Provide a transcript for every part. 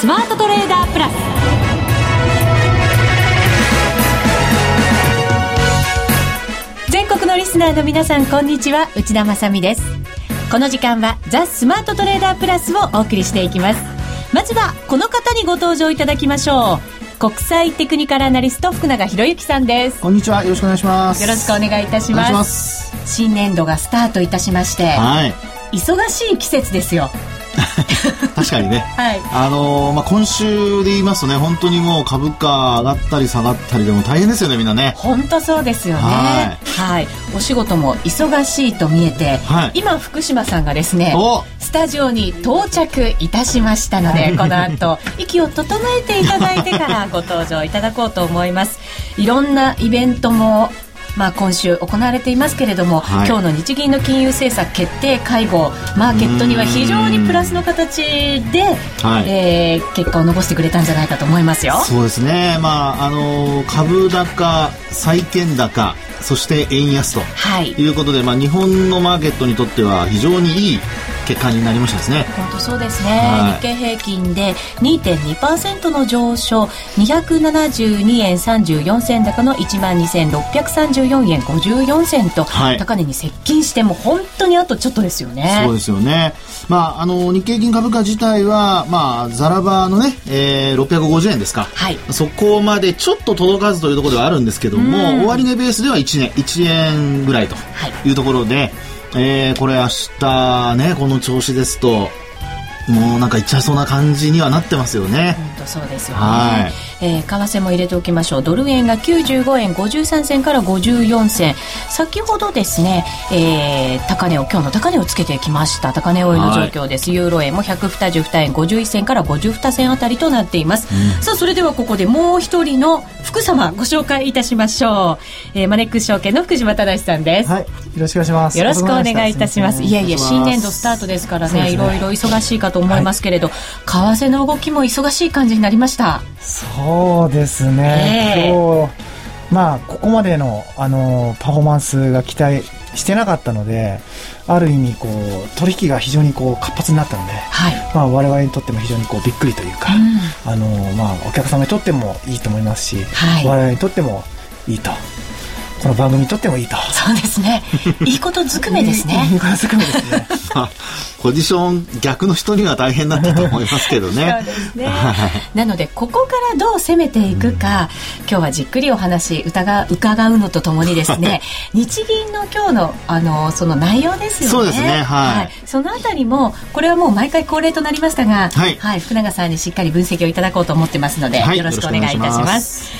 スマートトレーダープラス。全国のリスナーの皆さんこんにちは。内田まさです。この時間はザ・スマートトレーダープラスをお送りしていきます。まずはこの方にご登場いただきましょう。国際テクニカルアナリスト福永博之さんです。こんにちは。よろしくお願いします。よろしくお願いいたします。新年度がスタートいたしまして、はい、忙しい季節ですよ 確かにね、はい、あのー、まあ、今週で言いますとね本当にもう株価上がったり下がったりでも大変ですよねみんなね。本当そうですよね。はい、はい、お仕事も忙しいと見えて、はい、今福島さんがですねスタジオに到着いたしましたので この後息を整えていただいてからご登場いただこうと思います。いろんなイベントもまあ、今週行われていますけれども、はい、今日の日銀の金融政策決定会合マーケットには非常にプラスの形で、はい、えー、結果を残してくれたんじゃないかと思いますよ。そうですね、まああの株高債券高そして円安とい。うことで、はい、まあ、日本のマーケットにとっては非常にいい結果になりましたですね。本当そうですね、はい、日経平均で2.2%の上昇。272円34銭高の1万2634円54銭と、はい、高値に接近しても本当にあとちょっとですよね。そうですよね。まああの日経平均株価自体はまあザラバのね、えー、650円ですか、はい、そこまでちょっと届か。ずというところではあるんですけども終値ベースでは1年1円ぐらいというところで、はいえー、これ明日ね、この調子ですと、もうなんかいっちゃいそうな感じにはなってますよね。本当そうですよね。はい。えー、為替も入れておきましょう。ドル円が95円53銭から54銭。先ほどですね、えー、高値を、今日の高値をつけてきました。高値追いの状況です。はい、ユーロ円も122円51銭から52銭あたりとなっています。うん、さあ、それではここでもう一人の福様ご紹介いたしましょう。えー、マネックス証券の福島正さんです。はい。よろしくお願いします。よろしくお願いいたします。いえいえ、新年度スタートですからね、ねいろいろ忙しいかと思いますけれど、はい、為替の動きも忙しい感じになりました。そうですね。えー、今日、まあ、ここまでの、あの、パフォーマンスが期待してなかったので、ある意味、こう、取引が非常にこう、活発になったので、はい、まあ、我々にとっても非常にこう、びっくりというか、うん、あの、まあ、お客様にとってもいいと思いますし、はい、我々にとってもいいと。この番組にとってもいいと。そうですね。いいことずくめですね。いいことずくめですね。ポジション逆の人には大変だったと思いますけどね。そうですね。なのでここからどう攻めていくか、うん、今日はじっくりお話伺伺うのとともにですね、日銀の今日のあのその内容ですよね。そうですね。はい。はい、そのあたりもこれはもう毎回恒例となりましたが、はい、はい、福永さんにしっかり分析をいただこうと思ってますので、はい、よろしくお願いいたします。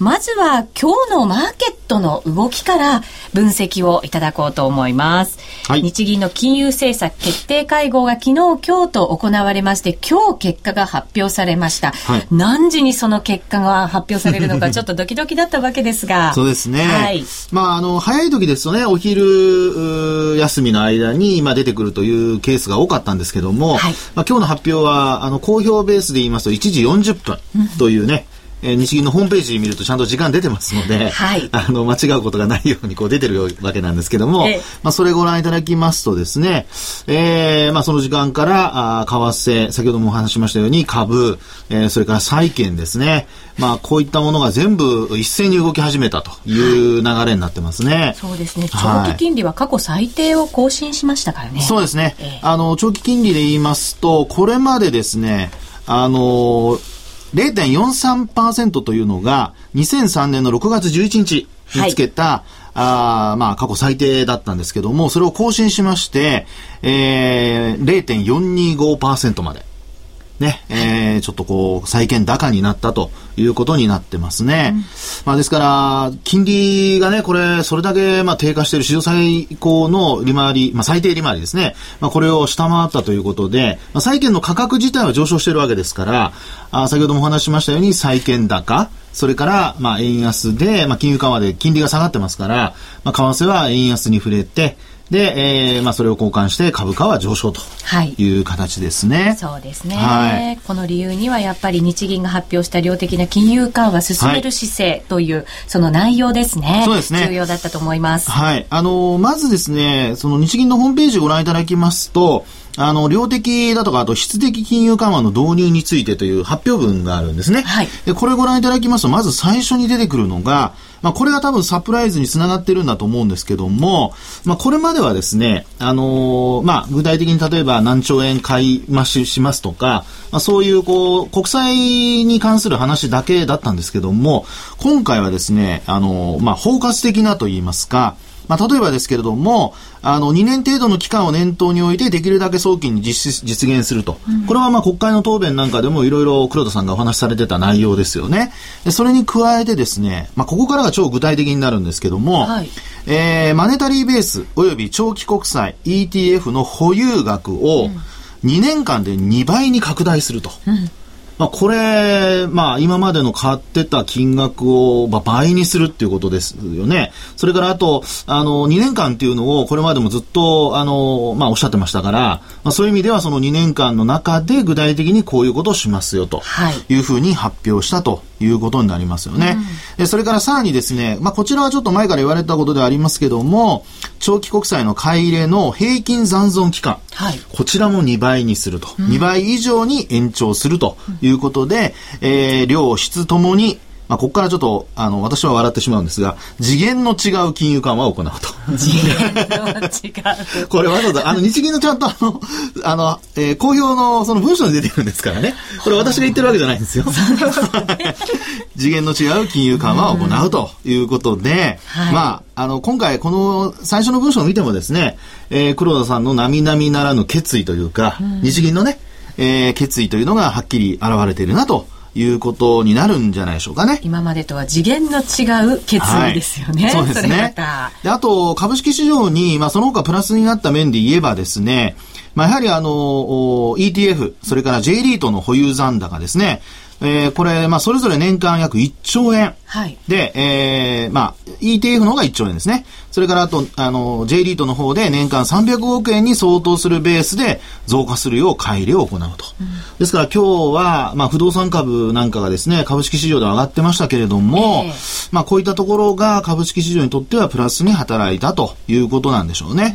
まずは今日のマーケットの動きから分析をいただこうと思います。はい、日銀の金融政策決定会合が昨日今日と行われまして、今日結果が発表されました。はい、何時にその結果が発表されるのか ちょっとドキドキだったわけですが。そうですね。はい。まあ、あの、早い時ですとね、お昼休みの間に、まあ、出てくるというケースが多かったんですけども、はい、まあ、今日の発表は、あの、公表ベースで言いますと1時40分というね、えー、日銀のホームページ見るとちゃんと時間出てますので、はい、あの、間違うことがないようにこう出てるわけなんですけども、まあ、それご覧いただきますとですね、えー、まあ、その時間から、あ為替、先ほどもお話しましたように株、えー、それから債券ですね、まあ、こういったものが全部一斉に動き始めたという流れになってますね。はい、そうですね。長期金利は過去最低を更新しましたからね。そうですね。えー、あの、長期金利で言いますと、これまでですね、あの0.43%というのが、2003年の6月11日につけた、はい、あまあ、過去最低だったんですけども、それを更新しまして、えー、0.425%まで。ね、えー、ちょっとこう、債券高になったということになってますね。うん、まあですから、金利がね、これ、それだけ、まあ低下している史上最高の利回り、まあ最低利回りですね。まあこれを下回ったということで、まあ債券の価格自体は上昇しているわけですから、あ先ほどもお話ししましたように債券高、それから、まあ円安で、まあ金融緩和で金利が下がってますから、まあ為替は円安に触れて、で、えー、まあ、それを交換して株価は上昇という形ですね。はい、そうですね、はい、この理由にはやっぱり日銀が発表した量的な金融緩和進める姿勢という、はい、その内容ですね。そうですね。重要だったと思います。はい。あの、まずですね、その日銀のホームページをご覧いただきますと、あの、量的だとか、あと質的金融緩和の導入についてという発表文があるんですね。はい。で、これご覧いただきますと、まず最初に出てくるのが、まあ、これが多分サプライズにつながってるんだと思うんですけども、まあ、これまではですね、あのー、まあ、具体的に例えば何兆円買い増ししますとか、まあ、そういうこう、国債に関する話だけだったんですけども、今回はですね、あのー、まあ、包括的なと言いますか、まあ、例えばですけれども、あの、2年程度の期間を念頭に置いて、できるだけ早期に実実現すると。うん、これはまあ国会の答弁なんかでもいろいろ黒田さんがお話しされてた内容ですよね。でそれに加えてですね、まあ、ここからが超具体的になるんですけども、はい、えー、マネタリーベース及び長期国債 ETF の保有額を2年間で2倍に拡大すると。うんまあ、これ、まあ、今までの買ってた金額を、まあ、倍にするっていうことですよね。それからあと、あの、2年間っていうのを、これまでもずっと、あの、まあ、おっしゃってましたから、まあ、そういう意味ではその2年間の中で具体的にこういうことをしますよというふうに発表したということになりますよね。うん、それからさらにですね、まあ、こちらはちょっと前から言われたことではありますけども、長期国債の買い入れの平均残存期間、はい、こちらも2倍にすると、うん、2倍以上に延長するということで、うん、えー、量、質ともにまあ、ここからちょっと、あの、私は笑ってしまうんですが、次元の違う金融緩和を行うと。次元の違う。これわざわざ、あの、日銀のちゃんとあの、あの、えー、公表のその文書に出てるんですからね。これ私が言ってるわけじゃないんですよ。次元の違う金融緩和を行うということで、はい、まあ、あの、今回この最初の文章を見てもですね、えー、黒田さんの並々ならぬ決意というか、うん、日銀のね、えー、決意というのがはっきり現れているなということになるんじゃないでしょうかね。今までとは次元の違う決意ですよね。はい、そうですね。であと、株式市場に、まあ、その他プラスになった面で言えばですね、まあ、やはりあの、ETF、それから J リートの保有残高ですね。えー、これ、まあ、それぞれ年間約1兆円。はい。で、えー、まあ、ETF の方が1兆円ですね。それから、あと、あの、J リートの方で年間300億円に相当するベースで増加するよう買い入れを行うと。うん、ですから今日は、まあ、不動産株なんかがですね、株式市場で上がってましたけれども、えー、まあ、こういったところが株式市場にとってはプラスに働いたということなんでしょうね。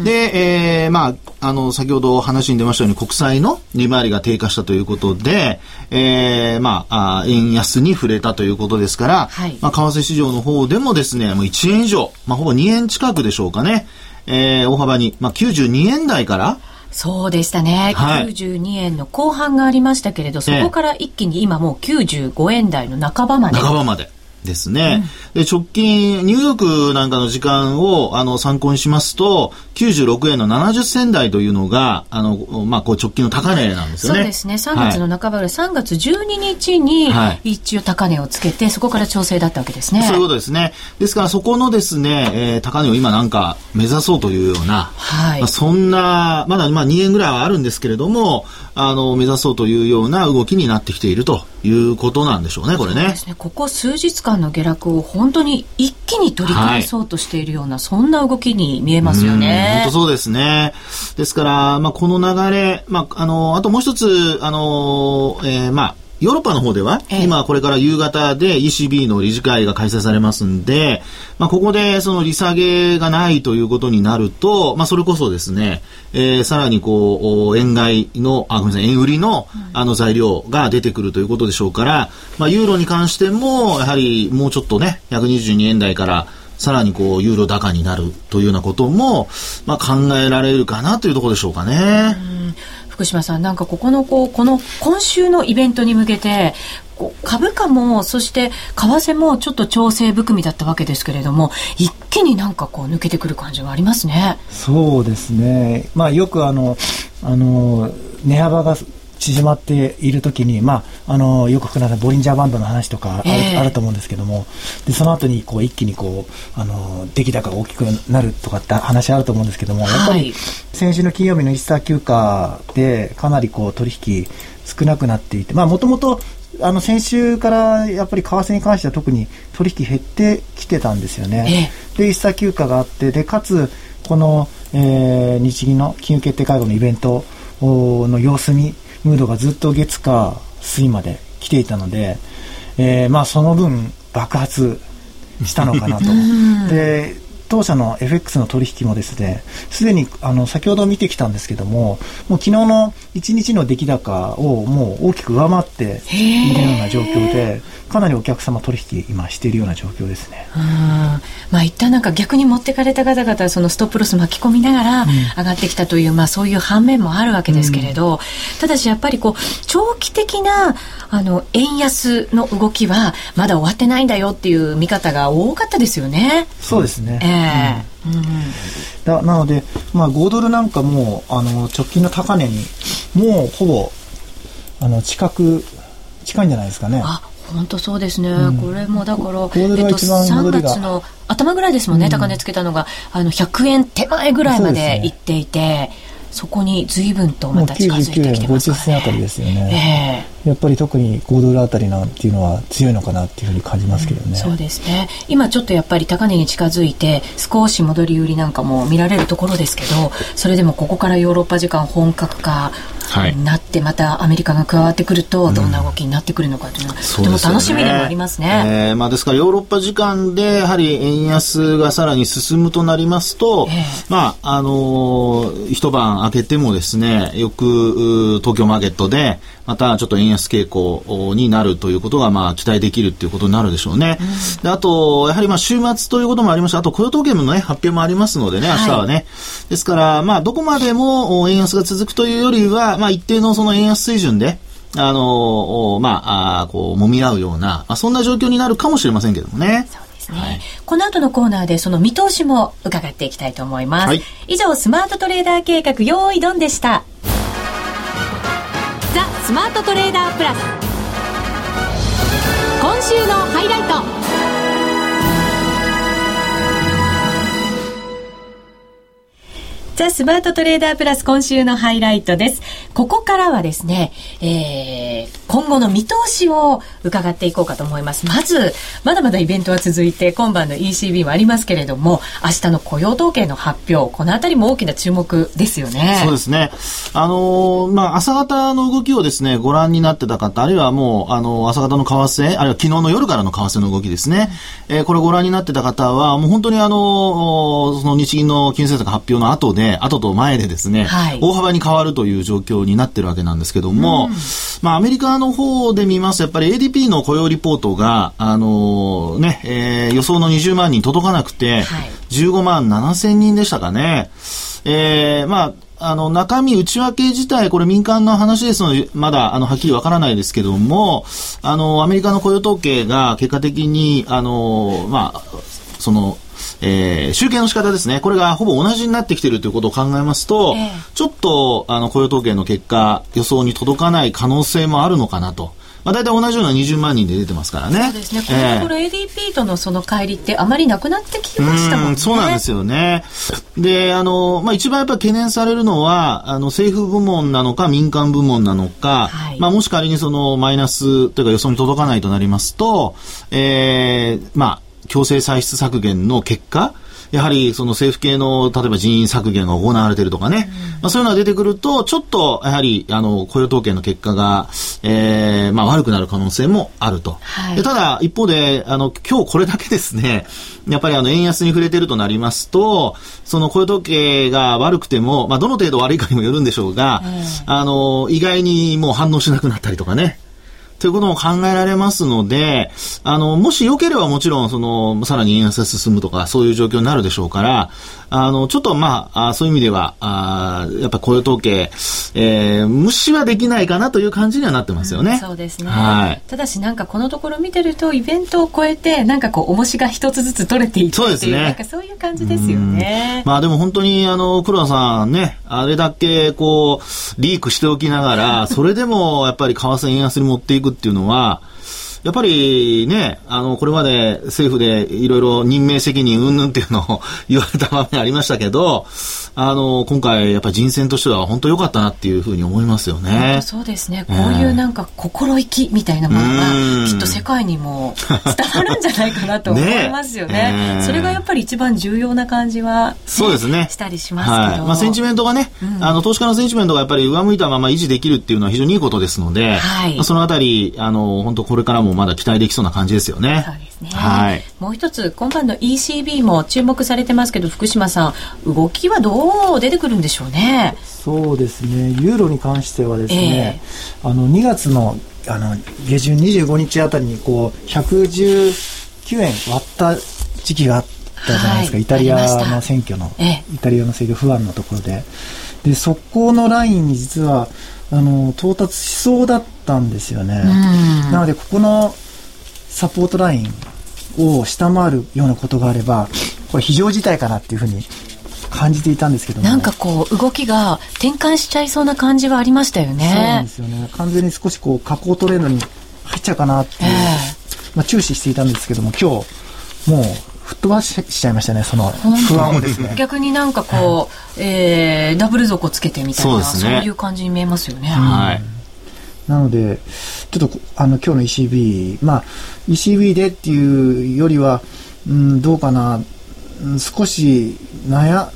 うで、えー、まあ、あの、先ほど話に出ましたように国債の利回りが低下したということで、えーえー、まあ、円安に触れたということですから、はい、まあ、為替市場の方でもですね、もう1円以上、まあ、ほぼ2円近くでしょうかね、えー、大幅に、まあ、92円台から、そうでしたね、はい、92円の後半がありましたけれど、そこから一気に今もう95円台の半ばまで。半ばまで。ですね。うん、で、直近、ニューヨークなんかの時間を、あの、参考にしますと、96円の70銭台というのが、あの、まあ、こう直近の高値なんですよね。そうですね。3月の半ばぐらい、3月12日に、一応高値をつけて、そこから調整だったわけですね。そういうことですね。ですから、そこのですね、えー、高値を今なんか目指そうというような、はい。まあ、そんな、まだまあ2円ぐらいはあるんですけれども、あの、目指そうというような動きになってきているということなんでしょうね、これね。ね。ここ数日間の下落を本当に一気に取り返そうとしているような、はい、そんな動きに見えますよね。本当そうですね。ですから、まあ、この流れ、まあ、あの、あともう一つ、あの、えー、まあ、ヨーロッパの方では、ええ、今これから夕方で ECB の理事会が開催されますんで、まあ、ここでその利下げがないということになると、まあ、それこそですね、えー、さらにこう、円買いの、あ、ごめんなさい、円売りの、あの材料が出てくるということでしょうから、まあ、ユーロに関しても、やはりもうちょっとね、122円台から、さらにこう、ユーロ高になるというようなことも、まあ、考えられるかなというところでしょうかね。福島さん、なんかここのこうこの今週のイベントに向けて株価もそして為替もちょっと調整含みだったわけですけれども一気になんかこう抜けてくる感じはありますね。そうですね。まあよくあのあの値幅が縮まっているときに、まあ、あの、よく福永さん、ボリンジャーバンドの話とかあるえー、あると思うんですけども、で、その後に、こう、一気にこう、あの、出来高が大きくなるとかって話あると思うんですけども、やっぱり、先週の金曜日のイースター休暇で、かなりこう、取引少なくなっていて、まあ、もともと、あの先週からやっぱり為替に関しては特に取引減ってきてたんですよね。えで、一切休暇があって、で、かつ、この、えー、日銀の金融決定会合のイベントの様子見、ムードがずっと月火水まで来ていたので、えー、まあその分爆発したのかなと。で、当社の FX の取引もですね、すでにあの先ほど見てきたんですけども、もう昨日の1日の出来高をもう大きく上回っているような状況で、かなりお客様取引今しているような状況ですね。あまあ一旦なんか逆に持ってかれた方々はそのストップロス巻き込みながら上がってきたという、うん、まあそういう反面もあるわけですけれど、うん、ただしやっぱりこう長期的なあの円安の動きはまだ終わってないんだよっていう見方が多かったですよね。そうですね。えー、うん、だなので、まあ、5ドルなんかもあの直近の高値にもうほぼあの近く近いんじゃないですかね。あ本当そうですね、うん、これもだから、えっと、3月の頭ぐらいですもんね、うん、高値つけたのが。あの100円手前ぐらいまでいっていて。そこに随分とまた近づいてきてますか、ね、50銭あたりですよね、えー、やっぱり特に5ドルあたりなんていうのは強いのかなっていうふうに感じますけどね、うん、そうですね。今ちょっとやっぱり高値に近づいて少し戻り売りなんかも見られるところですけどそれでもここからヨーロッパ時間本格化になって、またアメリカが加わってくるとどんな動きになってくるのかというのは、うん、とても楽しみでもありますね。えー、まあ、ですからヨーロッパ時間でやはり円安がさらに進むとなりますと、えー、まああのー、一晩明けてもですねよく東京マーケットでまたちょっと円安傾向になるということがまあ期待できるっていうことになるでしょうね。うん、であとやはりまあ週末ということもありました。あと雇用統計のね発表もありますのでね明日はね、はい、ですからまあどこまでも円安が続くというよりはまあ、一定のその円安水準で、あのまあ、あこう、揉み合うような、まあ、そんな状況になるかもしれませんけどもね。そうですね。はい、この後のコーナーでその見通しも伺っていきたいと思います。はい、以上、スマートトレーダー計画、用意ドンでした。ザ・スマートトレーダープラス。今週のハイライト。ザ・スマートトレーダープラス今週のハイライトです。ここからはですね、えー、今後の見通しを伺っていこうかと思います。まず、まだまだイベントは続いて、今晩の ECB もありますけれども、明日の雇用統計の発表、このあたりも大きな注目ですよね。そうですね。あのー、まあ、朝方の動きをですね、ご覧になってた方、あるいはもう、あのー、朝方の為替、あるいは昨日の夜からの為替の動きですね。えー、これご覧になってた方は、もう本当にあのー、その日銀の金融政策発表の後で、後と前でですね、はい、大幅に変わるという状況になってるわけなんですけども、うん、まあ、アメリカの方で見ますと、やっぱり ADP の雇用リポートが、あのー、ね、えー、予想の20万人届かなくて、はい、15万7千人でしたかね。えー、まあ、あの、中身、内訳自体、これ民間の話ですので、まだ、あの、はっきりわからないですけども、あの、アメリカの雇用統計が結果的に、あの、まあ、その、えー、集計の仕方ですね。これがほぼ同じになってきているということを考えますと、えー、ちょっと、あの、雇用統計の結果、予想に届かない可能性もあるのかなと。まあ、大体同じような20万人で出てますからね。そうですね。このところ ADP とのその乖離ってあまりなくなってきましたもんね。そうなんですよね。で、あの、まあ、一番やっぱり懸念されるのは、あの、政府部門なのか民間部門なのか、はい、まあ、もし仮にそのマイナスというか予想に届かないとなりますと、ええー、まあ、強制歳出削減の結果、やはりその政府系の例えば人員削減が行われているとかね、うん、まあ、そういうのが出てくると、ちょっとやはりあの雇用統計の結果が、えーまあ、悪くなる可能性もあると。はい、でただ、一方であの今日これだけですね、やっぱりあの円安に触れてるとなりますと、その雇用統計が悪くても、まあ、どの程度悪いかにもよるんでしょうが、うん、あの意外にもう反応しなくなったりとかね。ということも考えられますので、あの、もし良ければもちろん、その、さらに円安が進むとか、そういう状況になるでしょうから、あの、ちょっとまあ、あそういう意味では、あやっぱ雇用統計、えー、無視はできないかなという感じにはなってますよね。うん、そうですね。はい。ただしなんかこのところ見てると、イベントを超えて、なんかこう、重しが一つずつ取れていってそうですね。なんかそういう感じですよね。まあでも本当に、あの、黒田さんね、あれだけこう、リークしておきながら、それでもやっぱり為替円安に持っていくっていうのは、やっぱりね、あの、これまで政府でいろいろ任命責任云々っていうのを言われた場面ありましたけど、あの、今回やっぱり人選としては本当良かったなっていうふうに思いますよね。そうですね。こういうなんか心意気みたいなものが、きっと世界にも伝わるんじゃないかなと思いますよね。ね それがやっぱり一番重要な感じは、ね、そうですね。したりしますけど。はい、まあセンチメントがね、うん、あの、投資家のセンチメントがやっぱり上向いたまま維持できるっていうのは非常にいいことですので、はい、まあ、そのあたり、あの、本当これからもまだ期待できそうな感じですよね。そうですね。はい。もう一つ、今晩の ECB も注目されてますけど、福島さん、動きはどう出てくるんでしょうね？そうですね。ユーロに関してはですね、えー、あの、2月の、あの、下旬25日あたりに、こう、119円割った時期があったじゃないですか。はい、イタリアの選挙の、えー、イタリアの選挙不安のところで。で、そこのラインに実は、あの、到達しそうだったんですよね。なので、ここのサポートラインを下回るようなことがあれば、これ非常事態かなっていうふうに感じていたんですけどなんかこう動きが転換しちゃいそうな感じはありましたよね。そうなんですよね。完全に少しこう下降トレンドに入っちゃうかなっていう、えー、まあ注視していたんですけども、今日もう吹っ飛ばしちゃいましたね、その不安をですね。逆になんかこう、えー、ダブル底つけてみたいなそう、ね,、いう感じに見えますよね。はい。なので、ちょっとあの今日の ECB、まあ、ECB でっていうよりは、うん、どうかな、うん、少し悩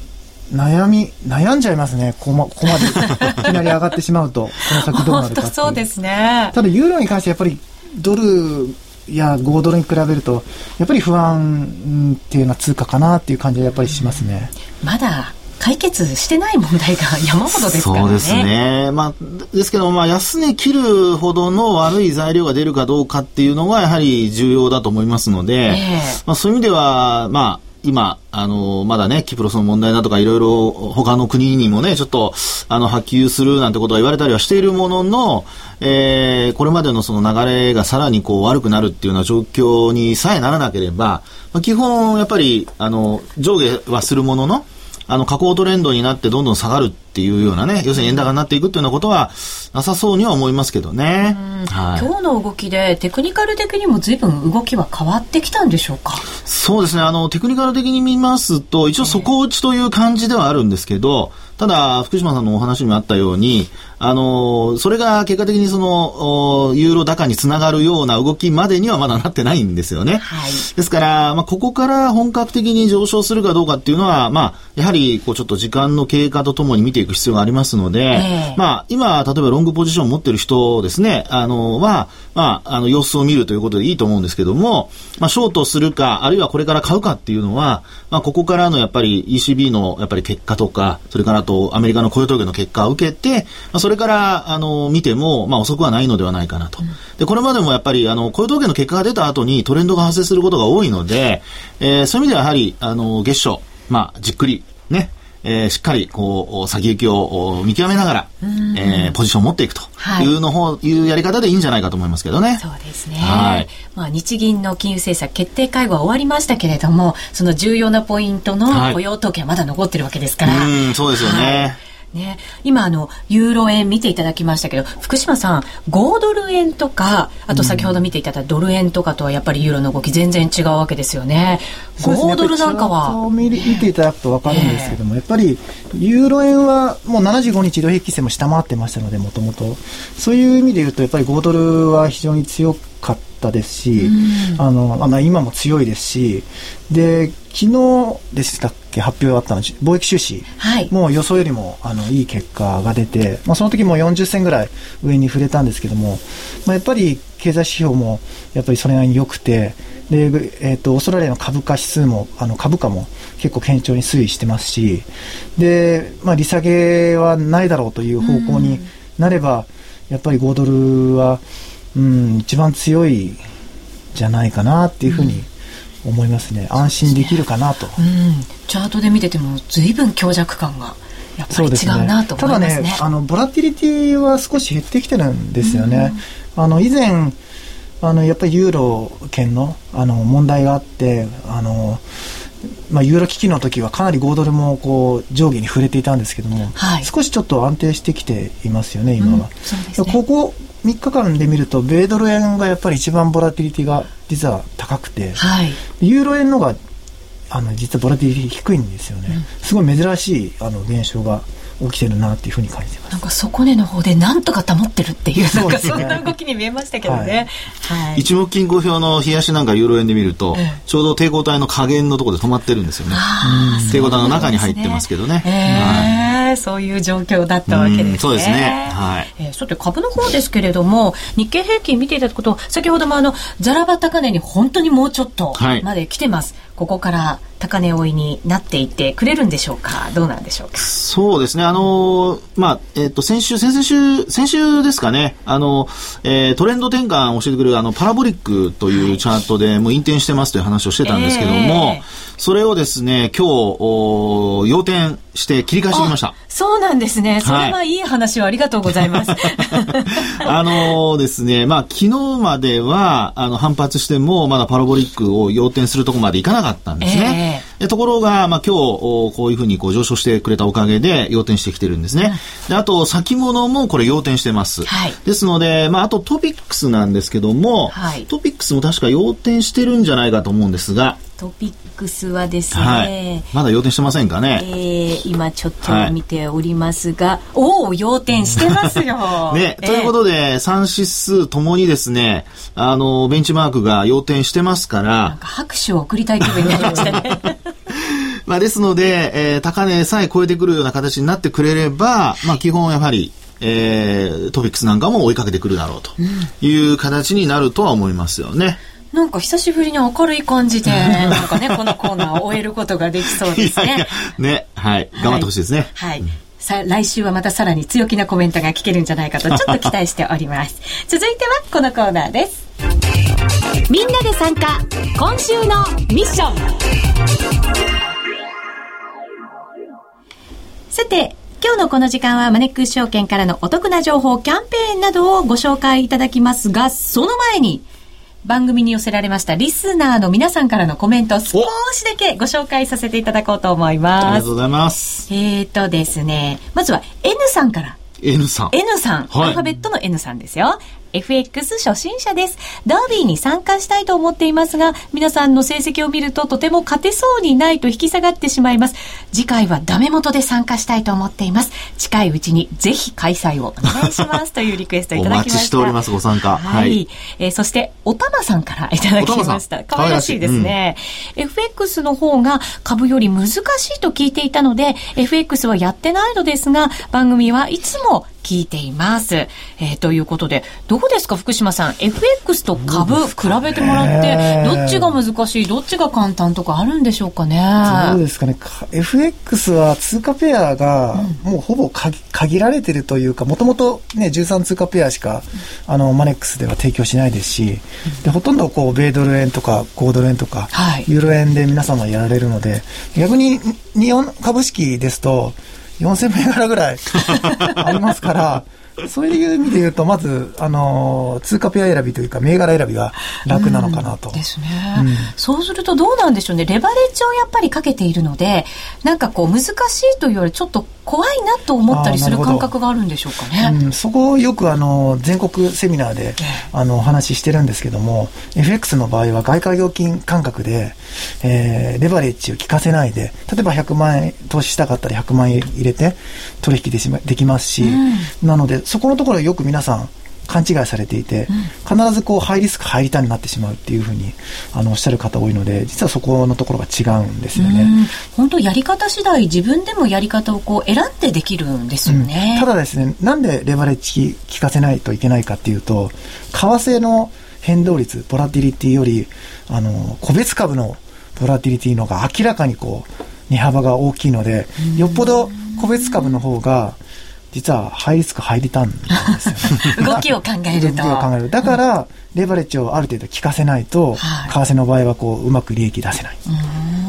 悩み、悩んじゃいますね、ここまここまでいきなり上がってしまうと、この先どうなるか そうですね。ただ、ユーロに関してやっぱりドルや5ドルに比べると、やっぱり不安っていうのは通貨かなっていう感じはやっぱりしますね。まだ解決してない問題が山ほどですからね。そうですね。まあ、ですけど、まあ、安値切るほどの悪い材料が出るかどうかっていうのがやはり重要だと思いますので、えー、まあ、そういう意味では、まあ、今、あの、まだね、キプロスの問題だとか、いろいろ他の国にもね、ちょっと、あの、波及するなんてことが言われたりはしているものの、えー、これまでのその流れがさらにこう悪くなるっていうような状況にさえならなければ、まあ、基本、やっぱり、あの、上下はするものの、あの、下降トレンドになってどんどん下がるっていうようなね、要するに円高になっていくっていうようなことはなさそうには思いますけどね。はい、今日の動きでテクニカル的にも随分動きは変わってきたんでしょうか？そうですね。あの、テクニカル的に見ますと、一応底打ちという感じではあるんですけど、ただ、福島さんのお話にもあったように、あの、それが結果的にその、ユーロ高につながるような動きまでにはまだなってないんですよね。はい、ですから、まあ、ここから本格的に上昇するかどうかっていうのは、まあ、やはり、こう、ちょっと時間の経過とともに見ていく必要がありますので、えー、まあ、今、例えばロングポジションを持ってる人ですね、あの、は、まあ、あの、様子を見るということでいいと思うんですけども、まあ、ショートするか、あるいはこれから買うかっていうのは、まあ、ここからのやっぱり ECB のやっぱり結果とか、それからとアメリカの雇用統計の結果を受けて、まあ、それから、あの、見ても、まあ、遅くはないのではないかなと。で、これまでもやっぱり、あの、雇用統計の結果が出た後にトレンドが発生することが多いので、えー、そういう意味ではやはり、あの、月初、まあ、じっくり、ね、えー、しっかりこう先行きを見極めながら、えー、ポジションを持っていくというの方、はい、いうやり方でいいんじゃないかと思いますけどね。そうですね。はい。まあ日銀の金融政策決定会合は終わりましたけれども、その重要なポイントの雇用統計はまだ残ってるわけですから。はい、うん、そうですよね。はいね、今あのユーロ円見ていただきましたけど福島さん5ドル円とかあと先ほど見ていただいたドル円とかとはやっぱりユーロの動き全然違うわけですよね。5ドルなんかは。見ていただくと分かるんですけども、えー、やっぱりユーロ円はもう75日移動平均線も下回ってましたのでもともとそういう意味で言うとやっぱり5ドルは非常に強かったですし、あのあ今も強いですしで昨日でしたっけ発表あったの貿易収支、はい、もう予想よりもあのいい結果が出て、まあ、その時も40銭ぐらい上に触れたんですけども、まあ、やっぱり経済指標もやっぱりそれなりに良くてで、えーと、オーストラリアの株価指数もあの株価も結構堅調に推移してますしで、まあ、利下げはないだろうという方向になれば、やっぱり5ドルはうん、一番強いじゃないかなっていうふうに思いますね。安心できるかなと。うん、チャートで見てても随分強弱感が。やっぱり違うなと思いますね。すねただね、あの、ボラティリティは少し減ってきてるんですよね。うん、あの、以前、あの、やっぱりユーロ圏の、あの、問題があって、あの、まあ、ユーロ危機の時はかなり5ドルもこう上下に触れていたんですけども、はい、少しちょっと安定してきていますよね、今は。うんね、ここ3日間で見ると、米ドル円がやっぱり一番ボラティリティが実は高くて、はい、ユーロ円のがあの実はボラティリティ低いんですよね、うん、すごい珍しいあの現象が起きてるなっていうふうに感じてます。なんか底根の方でなんとか保ってるっていうなんかそんな動きに見えましたけどね、はい、一目金衡表の冷やしなんかユーロ円で見ると、ちょうど抵抗体の加減のところで止まってるんですよね。抵抗体の中に入ってますけどね、はい、そういう状況だったわけですね。そうですね。はい、えー、さて株の方ですけれども日経平均見ていただくと先ほどもあのザラバ高値に本当にもうちょっとまで来てます、はいここから高値追いになっていてくれるんでしょうか？どうなんでしょうか？そうですね。あのー、まあ、えっ、ー、と、先週、先々週、先週ですかね、あの、えー、トレンド転換を教えてくれる、あの、パラボリックというチャートで、もう引転してますという話をしてたんですけども、えー、それをですね、今日、お要点して切り返してきました。そうなんですね。それはいい話をありがとうございます。あのですね、まあ、昨日までは、あの、反発しても、まだパラボリックを要点するところまでいかなかったんですね。えー、ところが、まあ、今日、こういうふうにこう上昇してくれたおかげで、要点してきてるんですね。であと、先物もこれ要点してます。はい、ですので、まあ、あとトピックスなんですけども、はい、トピックスも確か要点してるんじゃないかと思うんですが、トピックスはですね、はい、まだ要点してませんかね、えー、今ちょっと見ておりますが、はい、おお要点してますよ。ね、ということで3指数ともにですねあのベンチマークが要点してますから。なんか拍手を送りたい気分になりましたね。まあですので、えー、高値さえ超えてくるような形になってくれれば、まあ基本やはりえー、トピックスなんかも追いかけてくるだろうという形になるとは思いますよね。なんか久しぶりに明るい感じで、なんかね、このコーナーを終えることができそうですね。いやいやね、はい。頑張ってほしいですね。はい。うんさ来週はまたさらに強気なコメントが聞けるんじゃないかと ちょっと期待しております続いてはこのコーナーですみんなで参加今週のミッションさて今日のこの時間はマネックス証券からのお得な情報キャンペーンなどをご紹介いただきますがその前に番組に寄せられましたリスナーの皆さんからのコメント少しだけご紹介させていただこうと思います。ありがとうございます。えっ、ー、とですね、まずは N さんから。N さん。N さん。はい、アルファベットの N さんですよ。FX 初心者です。ダービーに参加したいと思っていますが、皆さんの成績を見るととても勝てそうにないと引き下がってしまいます。次回はダメ元で参加したいと思っています。近いうちにぜひ開催をお願いしますというリクエストいただきました。お待ちしております、ご参加。はい。はい、えー、そして、おたまさんからいただきました。可愛らしいですね、うん、FX の方が株より難しいと聞いていたので、FX はやってないのですが、番組はいつも聞いています。えー、ということで、どうですか、福島さん？FX と株、比べてもらって、どっちが難しい、どっちが簡単とかあるんでしょうかね？どうですかね？FX は通貨ペアが、もうほぼ限られてるというか、もともとね、13通貨ペアしか、あの、マネックスでは提供しないですし、で、ほとんどこう、米ドル円とか、5ドル円とか、はい、ユーロ円で皆様やられるので、逆に日本株式ですと、4000銘柄ぐらいありますから、そういう意味で言うと、まず、あの、通貨ペア選びというか、銘柄選びが楽なのかなと。うん、ですね、うん、そうするとどうなんでしょうね。レバレッジをやっぱりかけているので、なんかこう、難しいというより、ちょっと怖いなと思ったりする感覚があるんでしょうかね。うん、そこをよく、あの、全国セミナーで、あの、お話ししてるんですけども、FX の場合は外貨料金感覚で、えー、レバレッジを効かせないで、例えば100万円投資したかったら100万円入れて取引でしまできますし、なので、そこのところよく皆さん勘違いされていて、必ずこうハイリスクハイリターンになってしまうっていうふうにあのおっしゃる方多いので実はそこのところが違うんですよね。本当やり方次第自分でもやり方をこう選んでできるんですよね、うん、ただですねなんでレバレッジ効かせないといけないかっていうと為替の変動率ボラティリティよりあの個別株のボラティリティのが明らかにこう値幅が大きいのでよっぽど個別株の方が実はハイリスク入りたんですよ、動きを考えると。動きを考える。だから、レバレッジをある程度効かせないと、はい、為替の場合はこう、うまく利益出せない。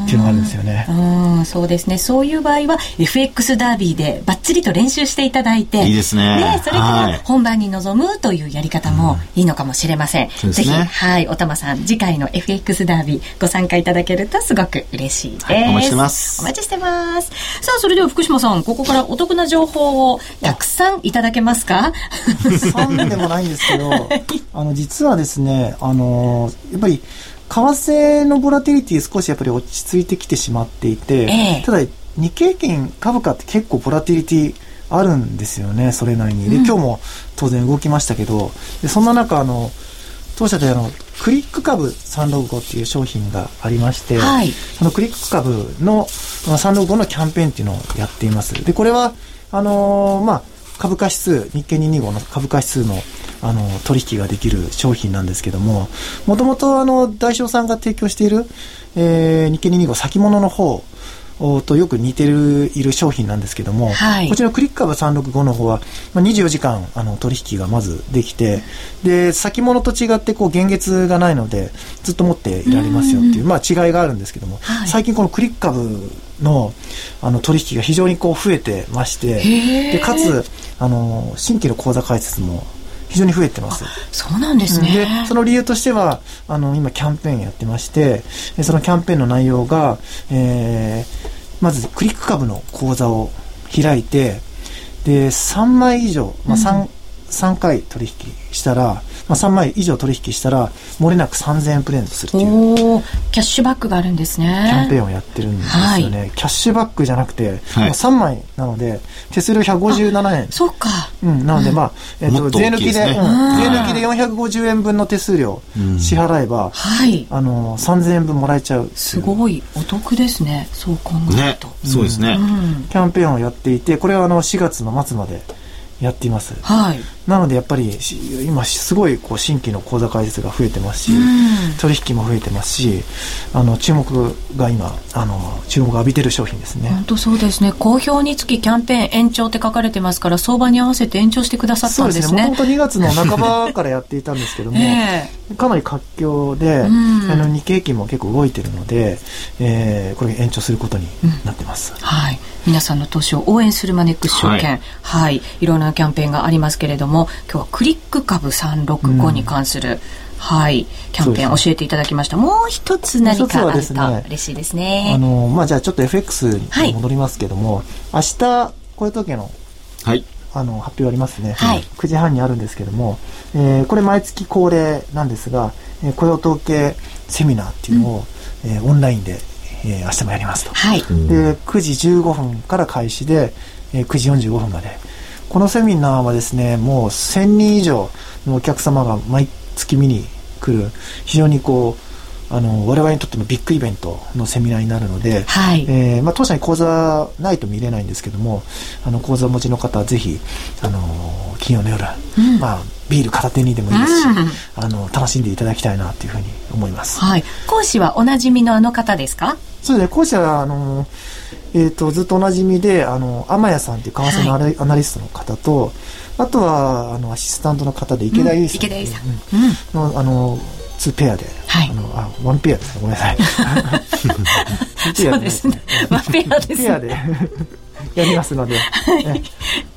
っていうのがあるんですよね。うん、そうですね。そういう場合は FX ダービーでバッチリと練習していただいて、いいですね。ねそれから本番に臨むというやり方もいいのかもしれません。うん、ぜひ、はい、おたまさん、次回の FX ダービーご参加いただけるとすごく嬉しいです。はい、お待ちしてます。お待ちしてます。さあ、それでは福島さん、ここからお得な情報をたくさんいただけますか？そんでもないんですけど、あの、実はですね、あの、やっぱり、為替のボラティリティ少しやっぱり落ち着いてきてしまっていて、えー、ただ日経金株価って結構ボラティリティあるんですよね、それなりに。で、今日も当然動きましたけど、でそんな中、あの、当社であの、クリック株365っていう商品がありまして、はい、そのクリック株の365のキャンペーンっていうのをやっています。で、これは、あのー、まあ、株価指数、日経225の株価指数のあの取引ができる商品なんですけども、もともとあの代表さんが提供している、えー、日経225先物の方とよく似てるいる商品なんですけども、はい、こちらのクリック株365の方は、まあ、24時間あの取引がまずできてで先物と違ってこう現月がないのでずっと持っていられますよっていうまあ、違いがあるんですけども、はい、最近このクリック株のあの取引が非常にこう増えてましてでかつあの新規の口座開設も非常に増えてます。そうなんですね。で、その理由としては、あの、今キャンペーンやってまして、そのキャンペーンの内容が、えー、まずクリック株の口座を開いて、で、3枚以上、まあ3、うん、3回取引したら、まあ、3枚以上取引したらもれなく3000円プレゼントするっていう。キャッシュバックがあるんですね。キャンペーンをやってるんですよね、はい、キャッシュバックじゃなくて、はい、3枚なので手数料157円。そうか、うん、なのでまあ、えーと、税抜きで、ね、税抜きで450円分の手数料支払えば、はい、あの3000円分もらえちゃう。すごい。お得ですね。そう考えると、ね、そうですね、うん、キャンペーンをやっていてこれはあの4月の末までやっています。はい。なのでやっぱり今すごいこう新規の口座開設が増えてますし、取引も増えてますし、あの注目が今あの注目を浴びてる商品ですね。本当そうですね。好評につきキャンペーン延長って書かれてますから相場に合わせて延長してくださったんですね。もともと2月の半ばからやっていたんですけども、えー、かなり活況で、あの日経平均も結構動いてるので、えー、これ延長することになってます。うん、はい。皆さんの投資を応援するマネックス証券、はい、はい、いろんなキャンペーンがありますけれども、今日はクリック株365に関する、うん、はい、キャンペーン教えていただきました。もう一つ何かあると嬉しいですね。あの、まあ、じゃあちょっと FX に戻りますけども、はい、明日、こういう時の、はい。あの、発表ありますね。はい。9時半にあるんですけども、えー、これ毎月恒例なんですが、えー、雇用統計セミナーっていうのを、うん、えー、オンラインでえー、明日もやりますと。はい、で、9時15分から開始で、えー、9時45分まで。このセミナーはですね、もう1000人以上のお客様が毎月見に来る、非常にこう、あの我々にとってもビッグイベントのセミナーになるので、はい。えーまあ、当社に講座ないと見れないんですけどもあの講座持ちの方はぜひ、あの金曜の夜、うん、まあ、ビール片手にでもいいですし、うん、あの楽しんでいただきたいなというふうに思います、はい、講師はおなじみのあの方ですか？そうですね。講師はあの、えーと、ずっとおなじみであの天谷さんという為替のア,、はい、アナリストの方とあとはあのアシスタントの方で池田由衣さん、うん、池田さん、うん、のあの2ペアで、はい、あのあワンペアですね。ごめんなさい。そう ですね。ワンペアです、ね、ペアで。やりますので、はい、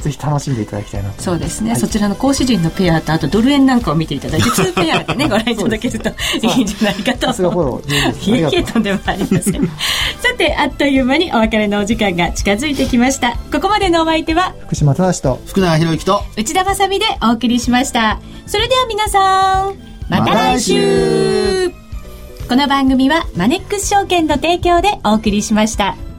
ぜひ楽しんでいただきたいなそうですね、はい、そちらの講師陣のペアとあとドル円なんかを見ていただいて 2ペアでねご覧いただけるといいんじゃないかと。さすがフォローいえいえとんでもありません。さてあっという間にお別れのお時間が近づいてきました。ここまでのお相手は福島正と福永博之と内田まさでお送りしました。それでは皆さんまた来週この番組はマネックス証券の提供でお送りしました。